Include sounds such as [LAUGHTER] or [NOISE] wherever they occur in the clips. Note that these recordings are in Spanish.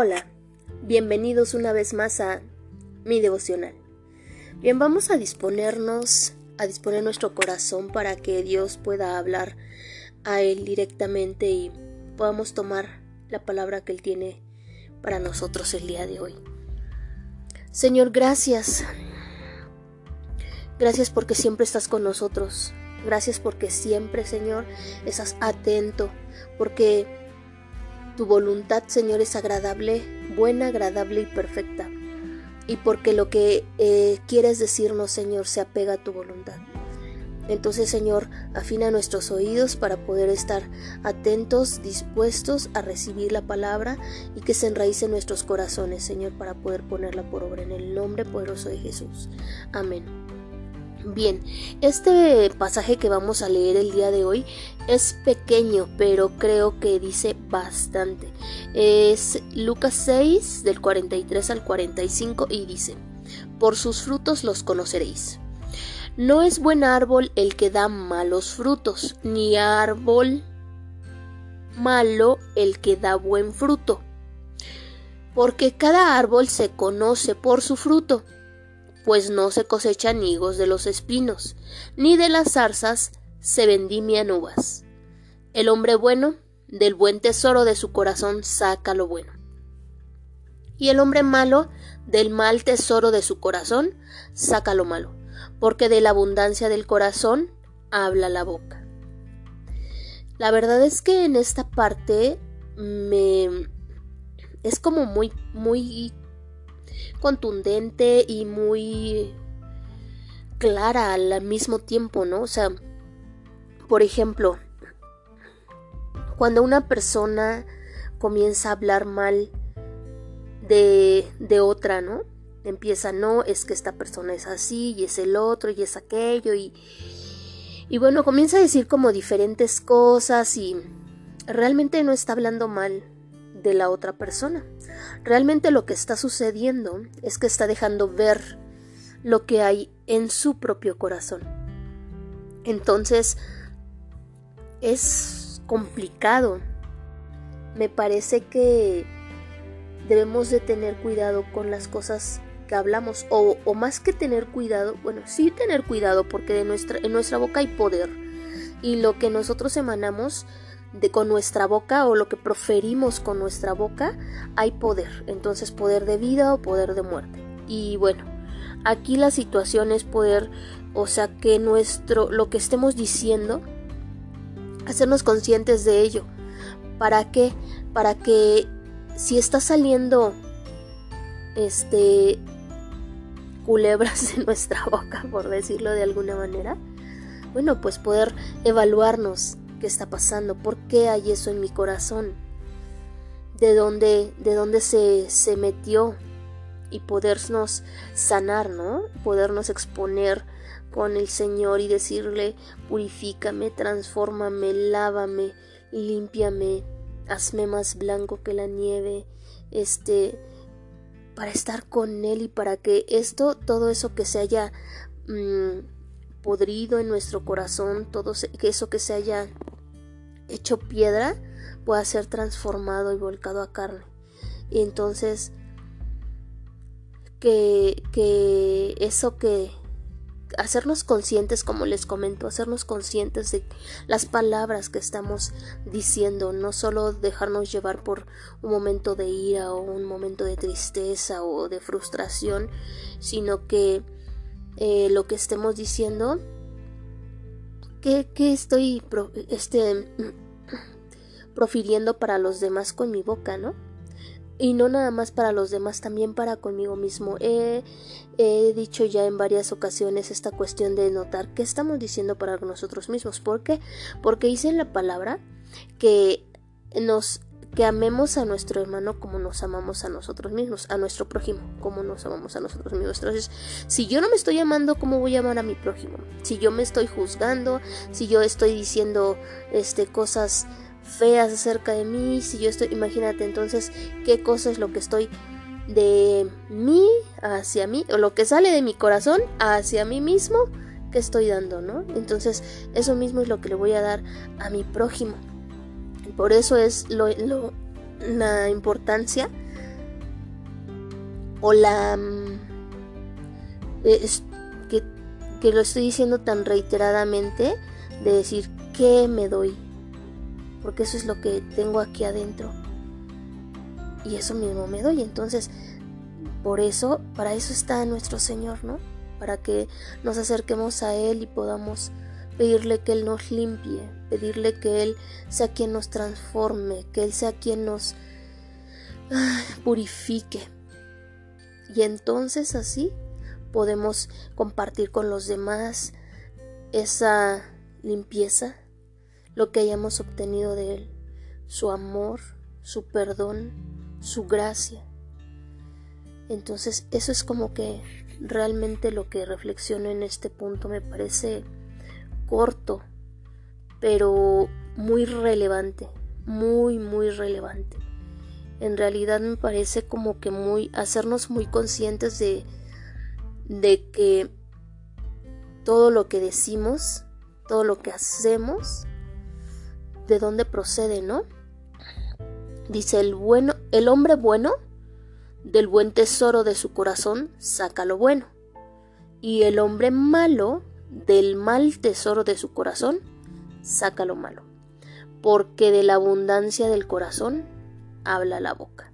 Hola, bienvenidos una vez más a mi devocional. Bien, vamos a disponernos, a disponer nuestro corazón para que Dios pueda hablar a Él directamente y podamos tomar la palabra que Él tiene para nosotros el día de hoy. Señor, gracias. Gracias porque siempre estás con nosotros. Gracias porque siempre, Señor, estás atento, porque tu voluntad, Señor, es agradable, buena, agradable y perfecta. Y porque lo que eh, quieres decirnos, Señor, se apega a tu voluntad. Entonces, Señor, afina nuestros oídos para poder estar atentos, dispuestos a recibir la palabra y que se enraíce en nuestros corazones, Señor, para poder ponerla por obra en el nombre poderoso de Jesús. Amén. Bien, este pasaje que vamos a leer el día de hoy es pequeño, pero creo que dice bastante. Es Lucas 6 del 43 al 45 y dice, por sus frutos los conoceréis. No es buen árbol el que da malos frutos, ni árbol malo el que da buen fruto, porque cada árbol se conoce por su fruto pues no se cosechan higos de los espinos, ni de las zarzas se vendimian uvas. El hombre bueno, del buen tesoro de su corazón saca lo bueno. Y el hombre malo, del mal tesoro de su corazón, saca lo malo, porque de la abundancia del corazón habla la boca. La verdad es que en esta parte me es como muy muy contundente y muy clara al mismo tiempo, ¿no? O sea, por ejemplo, cuando una persona comienza a hablar mal de, de otra, ¿no? Empieza, no, es que esta persona es así y es el otro y es aquello y, y bueno, comienza a decir como diferentes cosas y realmente no está hablando mal de la otra persona. Realmente lo que está sucediendo es que está dejando ver lo que hay en su propio corazón. Entonces, es complicado. Me parece que debemos de tener cuidado con las cosas que hablamos o, o, más que tener cuidado, bueno, sí tener cuidado porque de nuestra, en nuestra boca hay poder y lo que nosotros emanamos de con nuestra boca o lo que proferimos con nuestra boca hay poder. Entonces poder de vida o poder de muerte. Y bueno, aquí la situación es poder, o sea, que nuestro lo que estemos diciendo hacernos conscientes de ello. ¿Para qué? Para que si está saliendo este culebras en nuestra boca, por decirlo de alguna manera, bueno, pues poder evaluarnos qué está pasando, por qué hay eso en mi corazón, de dónde, de dónde se, se metió y podernos sanar, ¿no? Podernos exponer con el Señor y decirle, purifícame, transfórmame, lávame, límpiame, hazme más blanco que la nieve, este, para estar con Él y para que esto, todo eso que se haya mm, podrido en nuestro corazón, todo eso que se haya hecho piedra pueda ser transformado y volcado a carne. Y entonces que, que eso que hacernos conscientes, como les comento, hacernos conscientes de las palabras que estamos diciendo, no solo dejarnos llevar por un momento de ira o un momento de tristeza o de frustración, sino que eh, lo que estemos diciendo, que, estoy este, profiriendo para los demás con mi boca, ¿no? Y no nada más para los demás, también para conmigo mismo. He, he, dicho ya en varias ocasiones esta cuestión de notar qué estamos diciendo para nosotros mismos. ¿Por qué? Porque dice la palabra que nos que amemos a nuestro hermano como nos amamos a nosotros mismos, a nuestro prójimo como nos amamos a nosotros mismos. Entonces, si yo no me estoy amando, ¿cómo voy a amar a mi prójimo? Si yo me estoy juzgando, si yo estoy diciendo este cosas feas acerca de mí, si yo estoy, imagínate entonces qué cosa es lo que estoy de mí hacia mí, o lo que sale de mi corazón hacia mí mismo que estoy dando, ¿no? Entonces, eso mismo es lo que le voy a dar a mi prójimo. Por eso es lo, la importancia o la mm, que, que lo estoy diciendo tan reiteradamente de decir qué me doy porque eso es lo que tengo aquí adentro. Y eso mismo me doy. Entonces por eso para eso está nuestro Señor no para que nos acerquemos a Él y podamos pedirle que Él nos limpie, pedirle que Él sea quien nos transforme, que Él sea quien nos purifique. Y entonces así podemos compartir con los demás esa limpieza, lo que hayamos obtenido de Él, su amor, su perdón, su gracia. Entonces eso es como que realmente lo que reflexiono en este punto me parece corto, pero muy relevante, muy, muy relevante. En realidad me parece como que muy, hacernos muy conscientes de, de que todo lo que decimos, todo lo que hacemos, de dónde procede, ¿no? Dice el bueno, el hombre bueno del buen tesoro de su corazón saca lo bueno, y el hombre malo del mal tesoro de su corazón saca lo malo, porque de la abundancia del corazón habla la boca.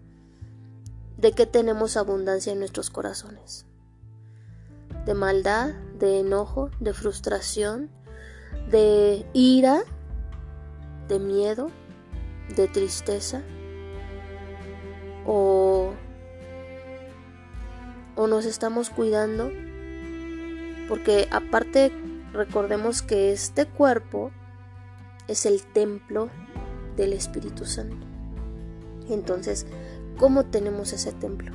¿De qué tenemos abundancia en nuestros corazones? De maldad, de enojo, de frustración, de ira, de miedo, de tristeza o o nos estamos cuidando porque aparte recordemos que este cuerpo es el templo del Espíritu Santo. Entonces, ¿cómo tenemos ese templo?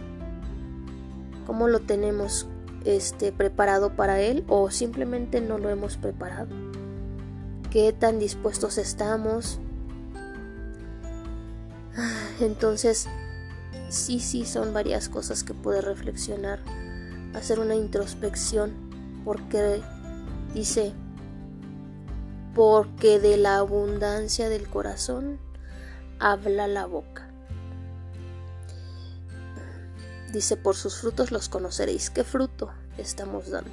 ¿Cómo lo tenemos este preparado para él o simplemente no lo hemos preparado? ¿Qué tan dispuestos estamos? Ah, entonces, sí, sí, son varias cosas que puede reflexionar, hacer una introspección, porque dice, porque de la abundancia del corazón habla la boca. Dice, por sus frutos los conoceréis. ¿Qué fruto estamos dando?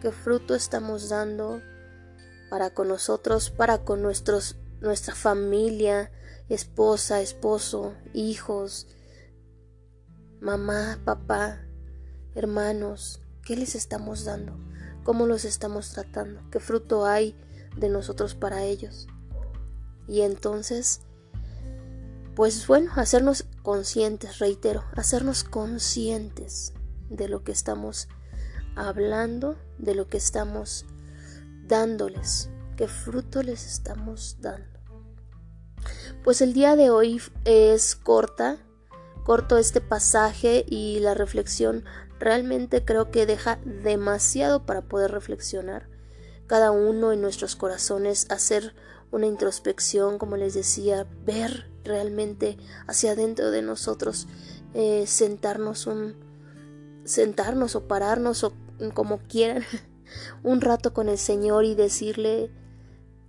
¿Qué fruto estamos dando para con nosotros, para con nuestros, nuestra familia, esposa, esposo, hijos, mamá, papá, hermanos, ¿qué les estamos dando? ¿Cómo los estamos tratando? ¿Qué fruto hay de nosotros para ellos? Y entonces, pues bueno, hacernos conscientes, reitero, hacernos conscientes de lo que estamos hablando, de lo que estamos dándoles, qué fruto les estamos dando. Pues el día de hoy es corta, corto este pasaje y la reflexión realmente creo que deja demasiado para poder reflexionar. Cada uno en nuestros corazones hacer una introspección, como les decía, ver realmente hacia adentro de nosotros, eh, sentarnos un sentarnos o pararnos o como quieran [LAUGHS] un rato con el Señor y decirle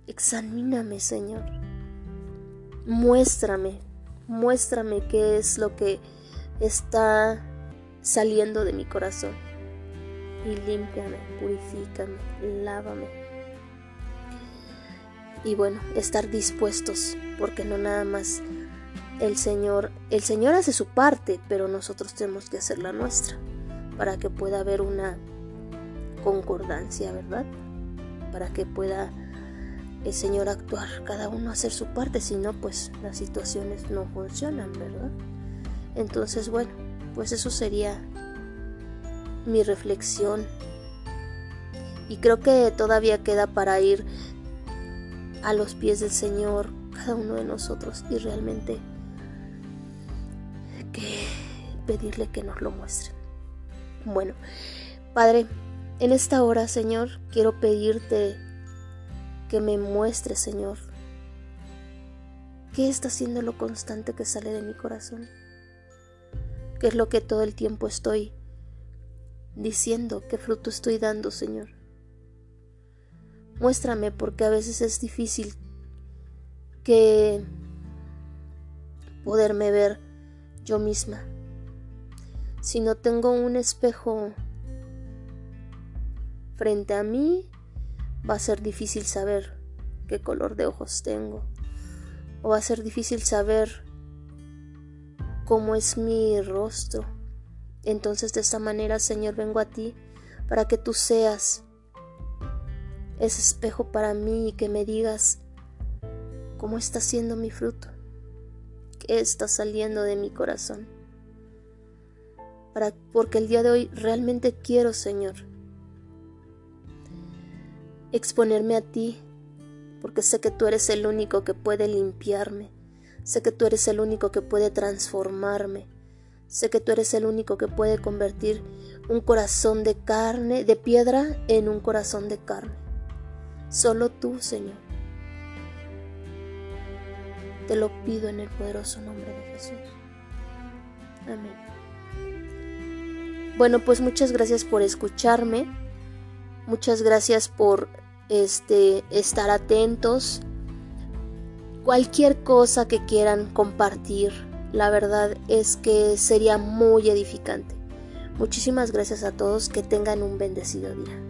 examíname Señor muéstrame, muéstrame qué es lo que está saliendo de mi corazón. Y límpiame, purifícame, lávame. Y bueno, estar dispuestos, porque no nada más el Señor, el Señor hace su parte, pero nosotros tenemos que hacer la nuestra, para que pueda haber una concordancia, ¿verdad? Para que pueda el Señor actuar, cada uno hacer su parte, si no, pues las situaciones no funcionan, ¿verdad? Entonces, bueno, pues eso sería mi reflexión. Y creo que todavía queda para ir a los pies del Señor, cada uno de nosotros, y realmente que pedirle que nos lo muestre. Bueno, Padre, en esta hora, Señor, quiero pedirte que me muestre, Señor, qué está siendo lo constante que sale de mi corazón, qué es lo que todo el tiempo estoy diciendo, qué fruto estoy dando, Señor. Muéstrame porque a veces es difícil que poderme ver yo misma. Si no tengo un espejo frente a mí, va a ser difícil saber qué color de ojos tengo. O va a ser difícil saber cómo es mi rostro. Entonces de esta manera, Señor, vengo a ti para que tú seas ese espejo para mí y que me digas cómo está siendo mi fruto, qué está saliendo de mi corazón. Para, porque el día de hoy realmente quiero, Señor, exponerme a ti, porque sé que tú eres el único que puede limpiarme, sé que tú eres el único que puede transformarme, sé que tú eres el único que puede convertir un corazón de carne, de piedra, en un corazón de carne. Solo tú, Señor. Te lo pido en el poderoso nombre de Jesús. Amén. Bueno, pues muchas gracias por escucharme. Muchas gracias por este estar atentos. Cualquier cosa que quieran compartir, la verdad es que sería muy edificante. Muchísimas gracias a todos, que tengan un bendecido día.